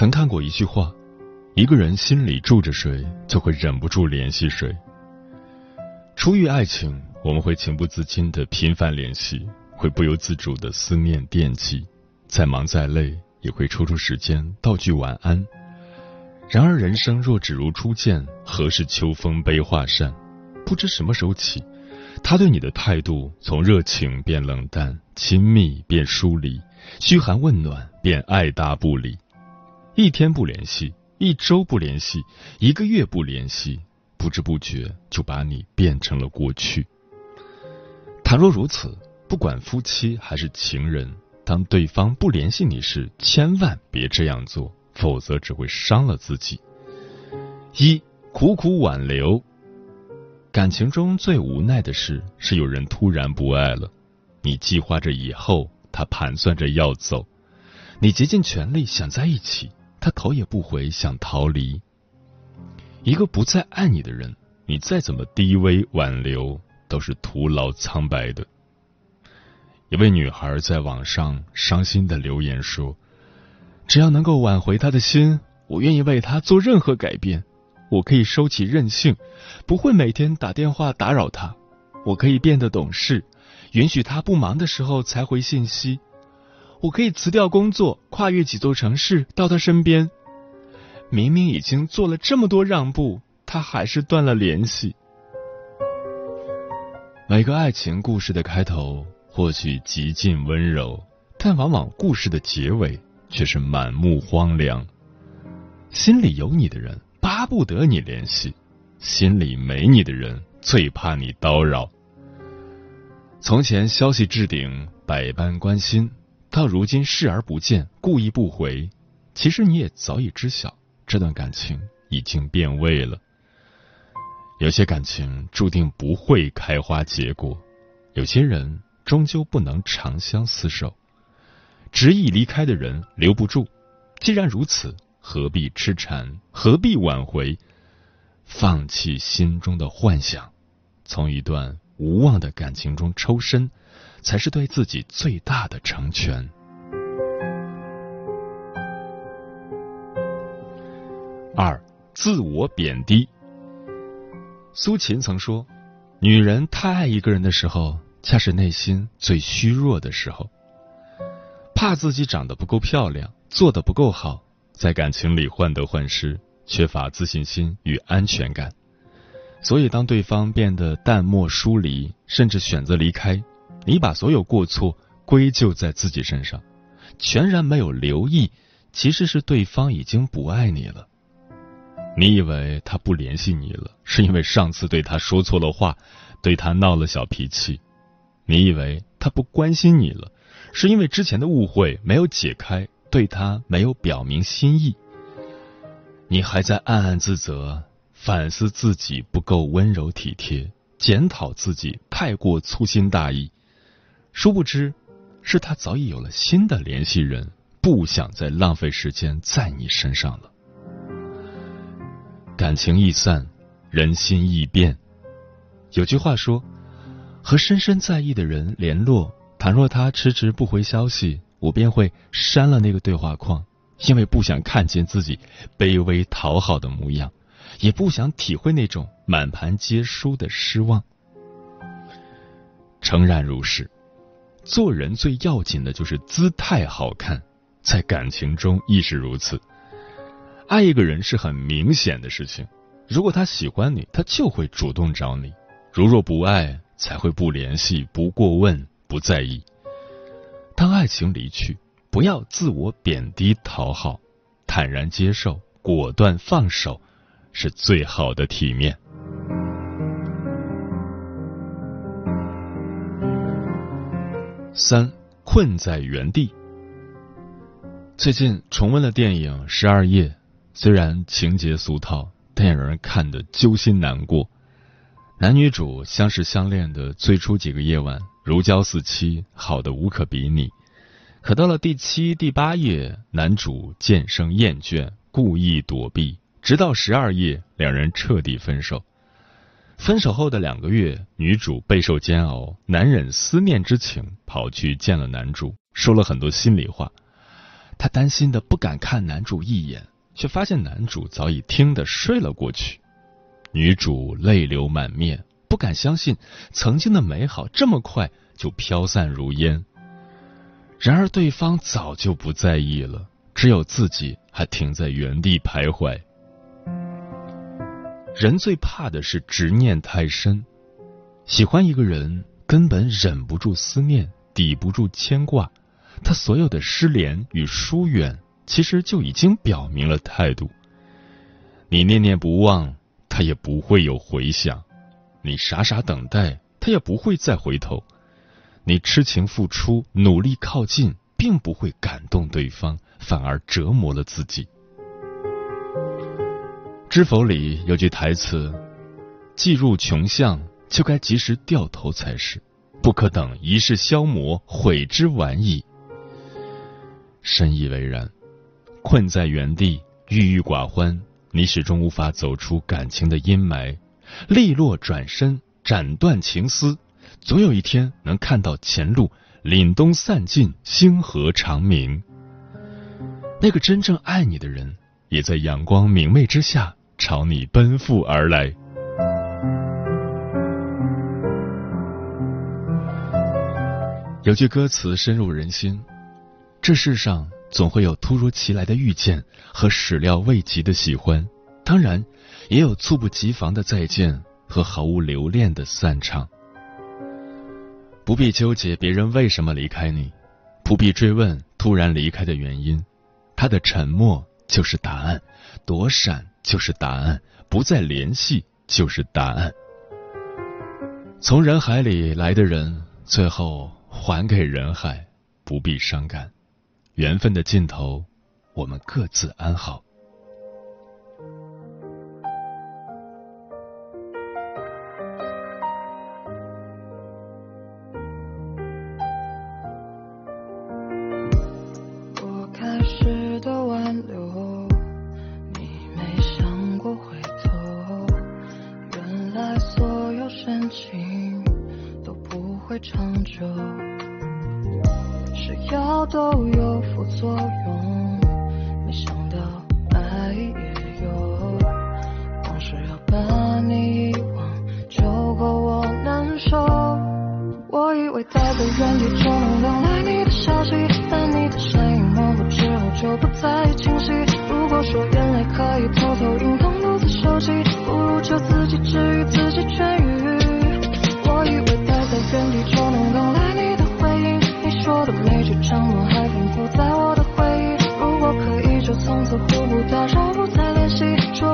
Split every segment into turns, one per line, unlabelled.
曾看过一句话：一个人心里住着谁，就会忍不住联系谁。出于爱情，我们会情不自禁的频繁联系，会不由自主的思念惦记，再忙再累也会抽出时间道句晚安。然而人生若只如初见，何事秋风悲画扇？不知什么时候起，他对你的态度从热情变冷淡，亲密变疏离，嘘寒问暖变爱答不理。一天不联系，一周不联系，一个月不联系，不知不觉就把你变成了过去。倘若如此，不管夫妻还是情人，当对方不联系你时，千万别这样做，否则只会伤了自己。一苦苦挽留，感情中最无奈的事是有人突然不爱了，你计划着以后，他盘算着要走，你竭尽全力想在一起。他头也不回，想逃离。一个不再爱你的人，你再怎么低微挽留，都是徒劳苍白的。一位女孩在网上伤心的留言说：“只要能够挽回他的心，我愿意为他做任何改变。我可以收起任性，不会每天打电话打扰他；我可以变得懂事，允许他不忙的时候才回信息。”我可以辞掉工作，跨越几座城市到他身边。明明已经做了这么多让步，他还是断了联系。每个爱情故事的开头或许极尽温柔，但往往故事的结尾却是满目荒凉。心里有你的人巴不得你联系，心里没你的人最怕你叨扰。从前消息置顶，百般关心。到如今视而不见，故意不回，其实你也早已知晓，这段感情已经变味了。有些感情注定不会开花结果，有些人终究不能长相厮守。执意离开的人留不住，既然如此，何必痴缠？何必挽回？放弃心中的幻想，从一段无望的感情中抽身。才是对自己最大的成全。二，自我贬低。苏秦曾说：“女人太爱一个人的时候，恰是内心最虚弱的时候。怕自己长得不够漂亮，做的不够好，在感情里患得患失，缺乏自信心与安全感。所以，当对方变得淡漠疏离，甚至选择离开。”你把所有过错归咎在自己身上，全然没有留意，其实是对方已经不爱你了。你以为他不联系你了，是因为上次对他说错了话，对他闹了小脾气；你以为他不关心你了，是因为之前的误会没有解开，对他没有表明心意。你还在暗暗自责，反思自己不够温柔体贴，检讨自己太过粗心大意。殊不知，是他早已有了新的联系人，不想再浪费时间在你身上了。感情易散，人心易变。有句话说：“和深深在意的人联络，倘若他迟迟不回消息，我便会删了那个对话框，因为不想看见自己卑微讨好的模样，也不想体会那种满盘皆输的失望。”诚然如是。做人最要紧的就是姿态好看，在感情中亦是如此。爱一个人是很明显的事情，如果他喜欢你，他就会主动找你；如若不爱，才会不联系、不过问、不在意。当爱情离去，不要自我贬低讨好，坦然接受，果断放手，是最好的体面。三困在原地。最近重温了电影《十二夜》，虽然情节俗套，但也让人看得揪心难过。男女主相识相恋的最初几个夜晚，如胶似漆，好的无可比拟。可到了第七、第八页，男主渐生厌倦，故意躲避，直到十二夜，两人彻底分手。分手后的两个月，女主备受煎熬，难忍思念之情，跑去见了男主，说了很多心里话。她担心的不敢看男主一眼，却发现男主早已听得睡了过去。女主泪流满面，不敢相信曾经的美好这么快就飘散如烟。然而对方早就不在意了，只有自己还停在原地徘徊。人最怕的是执念太深，喜欢一个人根本忍不住思念，抵不住牵挂，他所有的失联与疏远，其实就已经表明了态度。你念念不忘，他也不会有回响；你傻傻等待，他也不会再回头。你痴情付出，努力靠近，并不会感动对方，反而折磨了自己。《知否》里有句台词：“既入穷巷，就该及时掉头才是，不可等一世消磨，悔之晚矣。”深以为然。困在原地，郁郁寡欢，你始终无法走出感情的阴霾。利落转身，斩断情丝，总有一天能看到前路凛冬散尽，星河长明。那个真正爱你的人，也在阳光明媚之下。朝你奔赴而来。有句歌词深入人心：这世上总会有突如其来的遇见和始料未及的喜欢，当然也有猝不及防的再见和毫无留恋的散场。不必纠结别人为什么离开你，不必追问突然离开的原因，他的沉默就是答案，躲闪。就是答案，不再联系就是答案。从人海里来的人，最后还给人海，不必伤感。缘分的尽头，我们各自安好。
情都不会长久，是药都有副作用，没想到爱也有。光是要把你遗忘就够我难受。我以为待在原地就能等来你的消息，但你的身影模糊之后就不再清晰。如果说眼泪可以偷偷隐藏，独自收集，不如就自己治愈自己。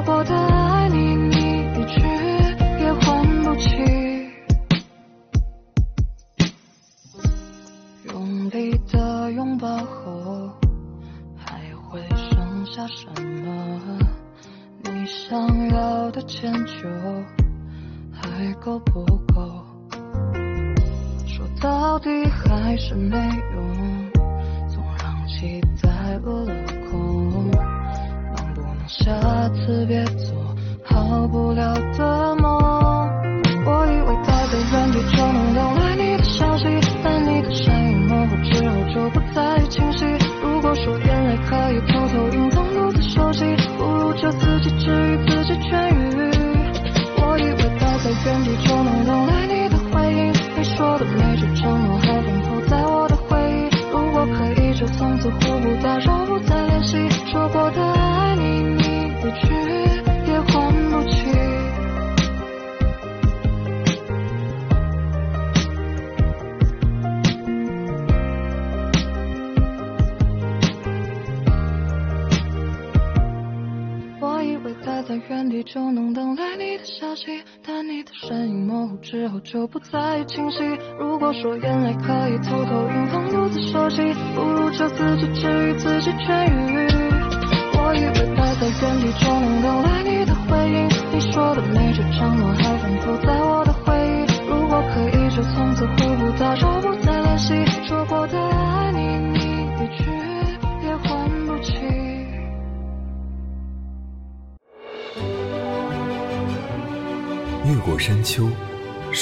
我的爱你你一句也还不起。用力的拥抱后还会剩下什么？你想要的迁就还够不够？说到底还是没用总让期待落了空。下次别做好不了的梦我以为待在原地就能等来你的消息但你的身影模糊之后就不再清晰如果说眼泪可以偷偷隐藏独自收集不如就自己治愈自己痊愈我以为待在原地就能等来你的回应你说的每句承诺还放不在我的回忆如果可以就从此互不打扰不再联系说过的清晰。如果说眼泪可以偷偷隐放不自收集，不如就自己治愈自己痊愈。我以为待在原地就能等来你的回应，你说的每句承诺还反复在我的回忆。如果可以，就从此互不打扰，不再联系。说过的爱你，你一句也还不起。
越过山丘，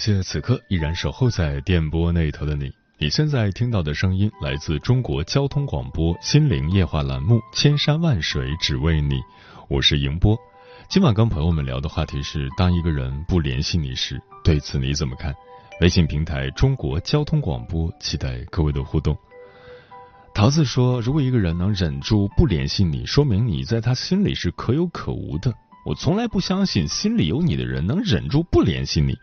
谢谢此刻依然守候在电波那头的你。你现在听到的声音来自中国交通广播心灵夜话栏目《千山万水只为你》，我是迎波。今晚跟朋友们聊的话题是：当一个人不联系你时，对此你怎么看？微信平台中国交通广播，期待各位的互动。桃子说：“如果一个人能忍住不联系你，说明你在他心里是可有可无的。我从来不相信心里有你的人能忍住不联系你。”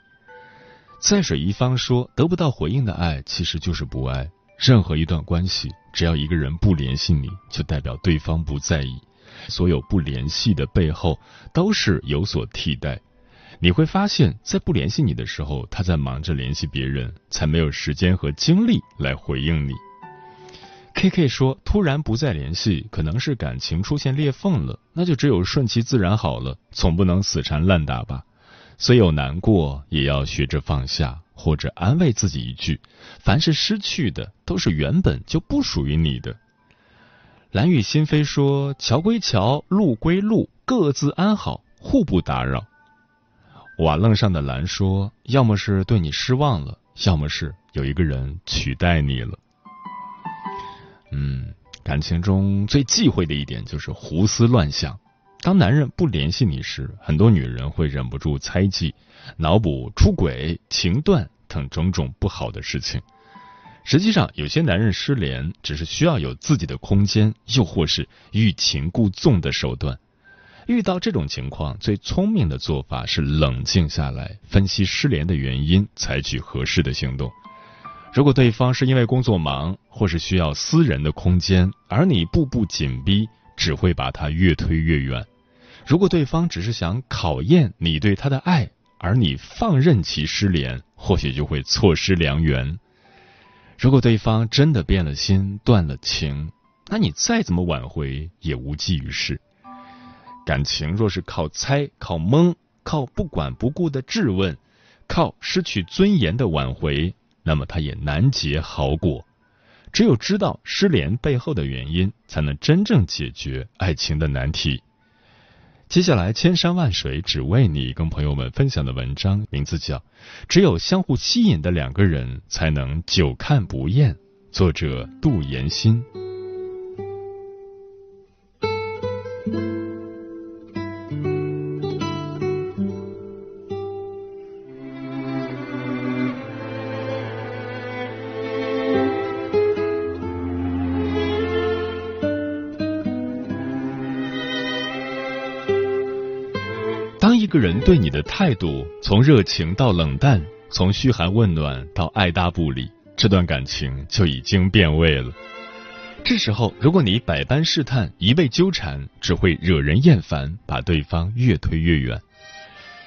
在水一方说：“得不到回应的爱其实就是不爱。任何一段关系，只要一个人不联系你，就代表对方不在意。所有不联系的背后，都是有所替代。你会发现在不联系你的时候，他在忙着联系别人，才没有时间和精力来回应你。” K K 说：“突然不再联系，可能是感情出现裂缝了，那就只有顺其自然好了，总不能死缠烂打吧。”虽有难过，也要学着放下，或者安慰自己一句：凡是失去的，都是原本就不属于你的。蓝雨心扉说：“桥归桥，路归路，各自安好，互不打扰。”瓦楞上的蓝说：“要么是对你失望了，要么是有一个人取代你了。”嗯，感情中最忌讳的一点就是胡思乱想。当男人不联系你时，很多女人会忍不住猜忌、脑补出轨、情断等种种不好的事情。实际上，有些男人失联只是需要有自己的空间，又或是欲擒故纵的手段。遇到这种情况，最聪明的做法是冷静下来，分析失联的原因，采取合适的行动。如果对方是因为工作忙，或是需要私人的空间，而你步步紧逼，只会把他越推越远。如果对方只是想考验你对他的爱，而你放任其失联，或许就会错失良缘。如果对方真的变了心、断了情，那你再怎么挽回也无济于事。感情若是靠猜、靠蒙、靠不管不顾的质问、靠失去尊严的挽回，那么它也难结好果。只有知道失联背后的原因，才能真正解决爱情的难题。接下来，千山万水只为你，跟朋友们分享的文章名字叫《只有相互吸引的两个人才能久看不厌》，作者杜岩新。人对你的态度从热情到冷淡，从嘘寒问暖到爱答不理，这段感情就已经变味了。这时候，如果你百般试探、一味纠缠，只会惹人厌烦，把对方越推越远。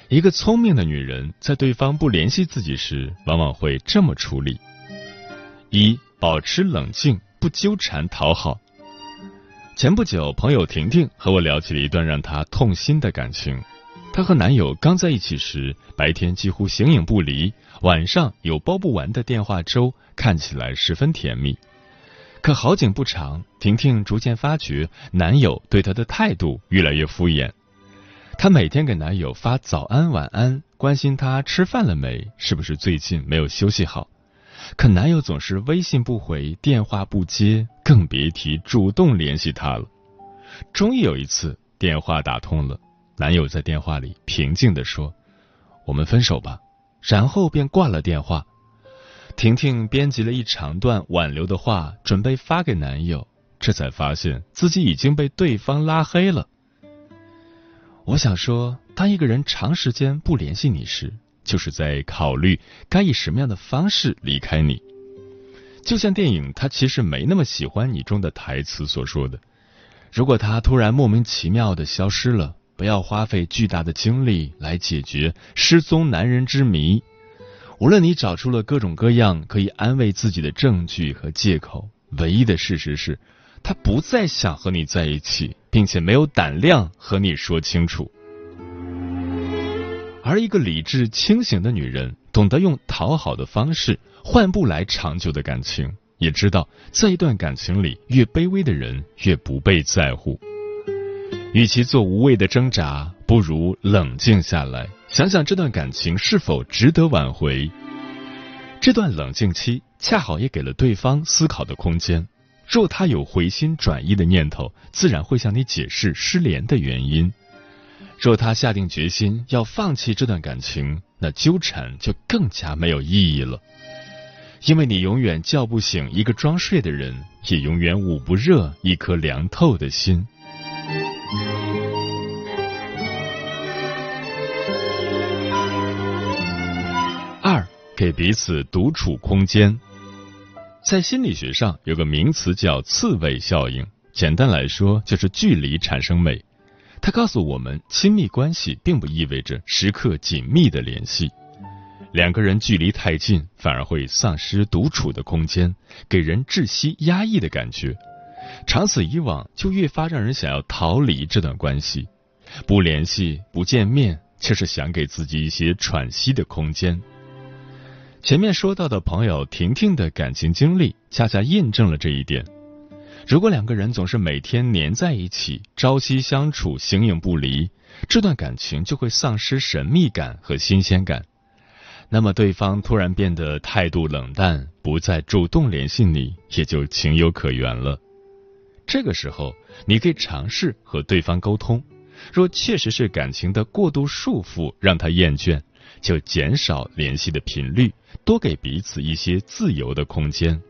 一个聪明的女人，在对方不联系自己时，往往会这么处理：一、保持冷静，不纠缠讨好。前不久，朋友婷婷和我聊起了一段让她痛心的感情。她和男友刚在一起时，白天几乎形影不离，晚上有煲不完的电话粥，看起来十分甜蜜。可好景不长，婷婷逐渐发觉男友对她的态度越来越敷衍。她每天给男友发早安晚安，关心他吃饭了没，是不是最近没有休息好。可男友总是微信不回，电话不接，更别提主动联系她了。终于有一次，电话打通了。男友在电话里平静地说：“我们分手吧。”然后便挂了电话。婷婷编辑了一长段挽留的话，准备发给男友，这才发现自己已经被对方拉黑了。我想说，当一个人长时间不联系你时，就是在考虑该以什么样的方式离开你。就像电影《他其实没那么喜欢你》中的台词所说的：“如果他突然莫名其妙的消失了。”不要花费巨大的精力来解决失踪男人之谜。无论你找出了各种各样可以安慰自己的证据和借口，唯一的事实是，他不再想和你在一起，并且没有胆量和你说清楚。而一个理智清醒的女人，懂得用讨好的方式换不来长久的感情，也知道在一段感情里，越卑微的人越不被在乎。与其做无谓的挣扎，不如冷静下来，想想这段感情是否值得挽回。这段冷静期恰好也给了对方思考的空间。若他有回心转意的念头，自然会向你解释失联的原因；若他下定决心要放弃这段感情，那纠缠就更加没有意义了。因为你永远叫不醒一个装睡的人，也永远捂不热一颗凉透的心。二，给彼此独处空间。在心理学上有个名词叫“刺猬效应”，简单来说就是距离产生美。它告诉我们，亲密关系并不意味着时刻紧密的联系。两个人距离太近，反而会丧失独处的空间，给人窒息压抑的感觉。长此以往，就越发让人想要逃离这段关系。不联系、不见面，就是想给自己一些喘息的空间。前面说到的朋友婷婷的感情经历，恰恰印证了这一点。如果两个人总是每天黏在一起，朝夕相处，形影不离，这段感情就会丧失神秘感和新鲜感。那么，对方突然变得态度冷淡，不再主动联系你，也就情有可原了。这个时候，你可以尝试和对方沟通。若确实是感情的过度束缚让他厌倦，就减少联系的频率，多给彼此一些自由的空间。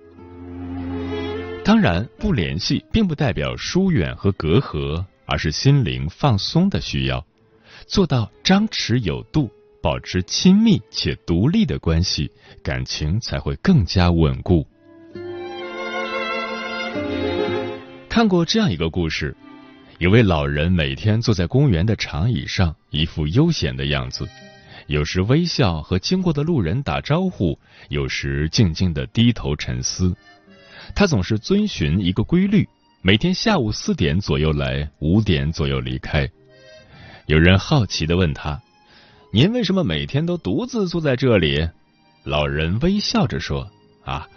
当然，不联系并不代表疏远和隔阂，而是心灵放松的需要。做到张弛有度，保持亲密且独立的关系，感情才会更加稳固。看过这样一个故事，有位老人每天坐在公园的长椅上，一副悠闲的样子，有时微笑和经过的路人打招呼，有时静静的低头沉思。他总是遵循一个规律，每天下午四点左右来，五点左右离开。有人好奇的问他：“您为什么每天都独自坐在这里？”老人微笑着说：“啊。”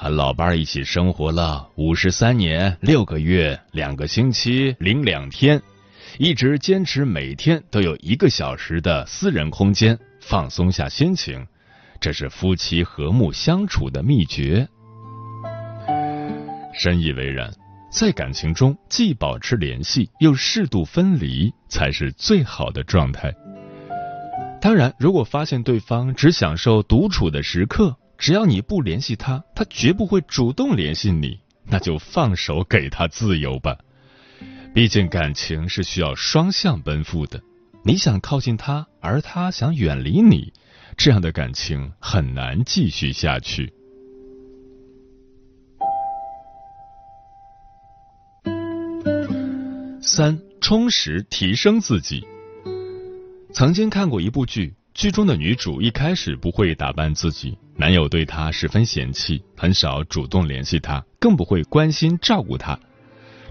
和老伴儿一起生活了五十三年六个月两个星期零两天，一直坚持每天都有一个小时的私人空间，放松下心情，这是夫妻和睦相处的秘诀。深以为然，在感情中既保持联系又适度分离，才是最好的状态。当然，如果发现对方只享受独处的时刻，只要你不联系他，他绝不会主动联系你，那就放手给他自由吧。毕竟感情是需要双向奔赴的，你想靠近他，而他想远离你，这样的感情很难继续下去。三，充实提升自己。曾经看过一部剧。剧中的女主一开始不会打扮自己，男友对她十分嫌弃，很少主动联系她，更不会关心照顾她。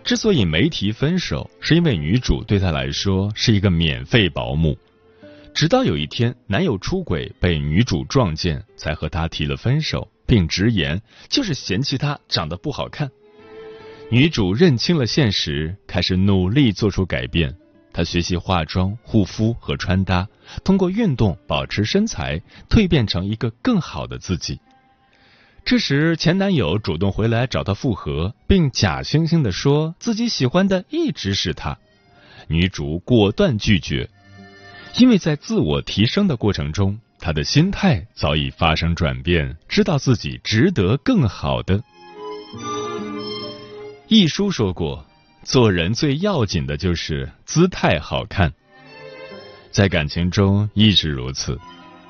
之所以没提分手，是因为女主对他来说是一个免费保姆，直到有一天，男友出轨被女主撞见，才和他提了分手，并直言就是嫌弃他长得不好看。女主认清了现实，开始努力做出改变。她学习化妆、护肤和穿搭，通过运动保持身材，蜕变成一个更好的自己。这时，前男友主动回来找她复合，并假惺惺的说自己喜欢的一直是他。女主果断拒绝，因为在自我提升的过程中，她的心态早已发生转变，知道自己值得更好的。一书说过，做人最要紧的就是姿态好看。在感情中亦是如此。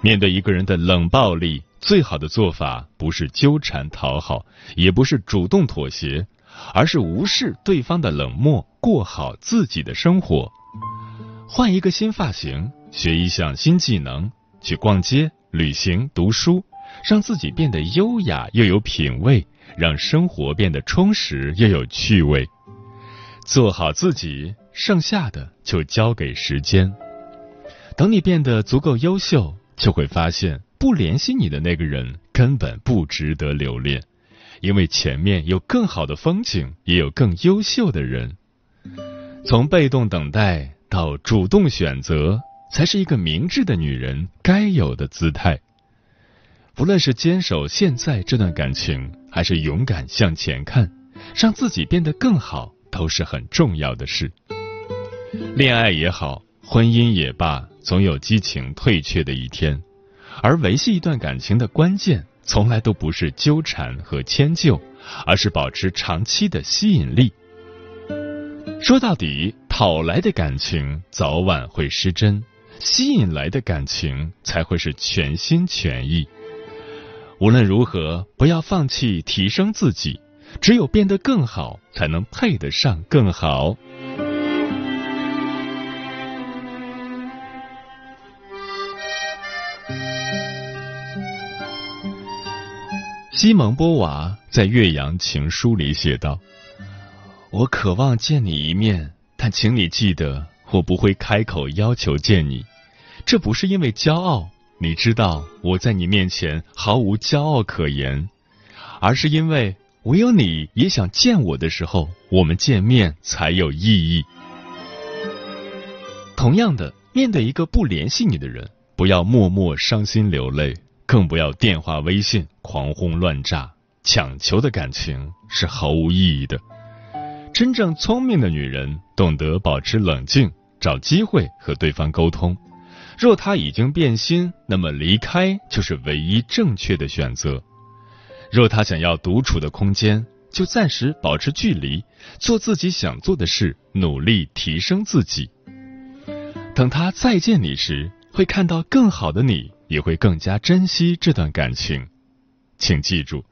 面对一个人的冷暴力，最好的做法不是纠缠讨好，也不是主动妥协，而是无视对方的冷漠，过好自己的生活。换一个新发型，学一项新技能，去逛街、旅行、读书，让自己变得优雅又有品味。让生活变得充实又有趣味，做好自己，剩下的就交给时间。等你变得足够优秀，就会发现不联系你的那个人根本不值得留恋，因为前面有更好的风景，也有更优秀的人。从被动等待到主动选择，才是一个明智的女人该有的姿态。不论是坚守现在这段感情。还是勇敢向前看，让自己变得更好，都是很重要的事。恋爱也好，婚姻也罢，总有激情退却的一天。而维系一段感情的关键，从来都不是纠缠和迁就，而是保持长期的吸引力。说到底，讨来的感情早晚会失真，吸引来的感情才会是全心全意。无论如何，不要放弃提升自己。只有变得更好，才能配得上更好。西蒙波娃在《岳阳情书》里写道：“我渴望见你一面，但请你记得，我不会开口要求见你。这不是因为骄傲。”你知道我在你面前毫无骄傲可言，而是因为唯有你也想见我的时候，我们见面才有意义。同样的，面对一个不联系你的人，不要默默伤心流泪，更不要电话、微信狂轰乱炸。强求的感情是毫无意义的。真正聪明的女人懂得保持冷静，找机会和对方沟通。若他已经变心，那么离开就是唯一正确的选择。若他想要独处的空间，就暂时保持距离，做自己想做的事，努力提升自己。等他再见你时，会看到更好的你，也会更加珍惜这段感情。请记住，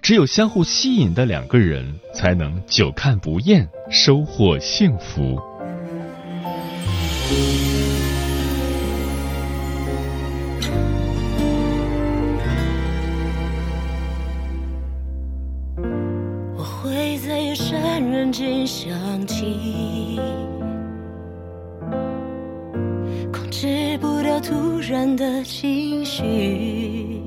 只有相互吸引的两个人，才能久看不厌，收获幸福。
在夜深人静想起，控制不了突然的情绪。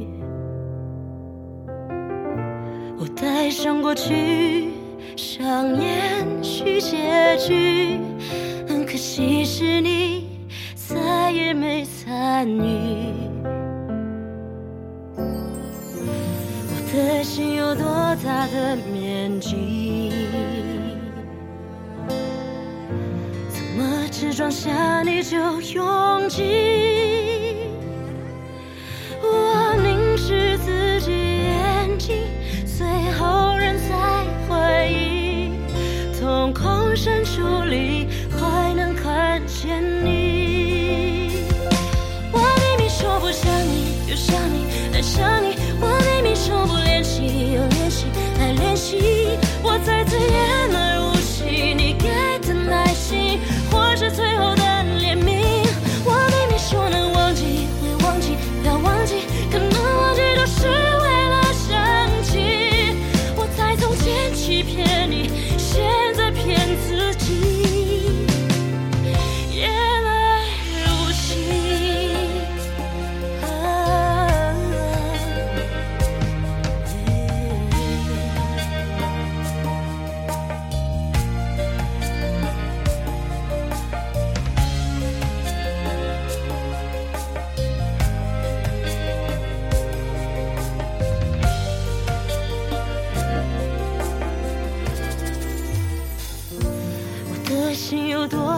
我带上过去，上演续结局。很可惜是你再也没参与。我的心有多大的面下你就拥挤，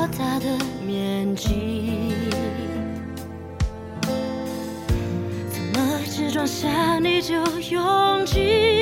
多大的面积怎么只装下你就拥挤？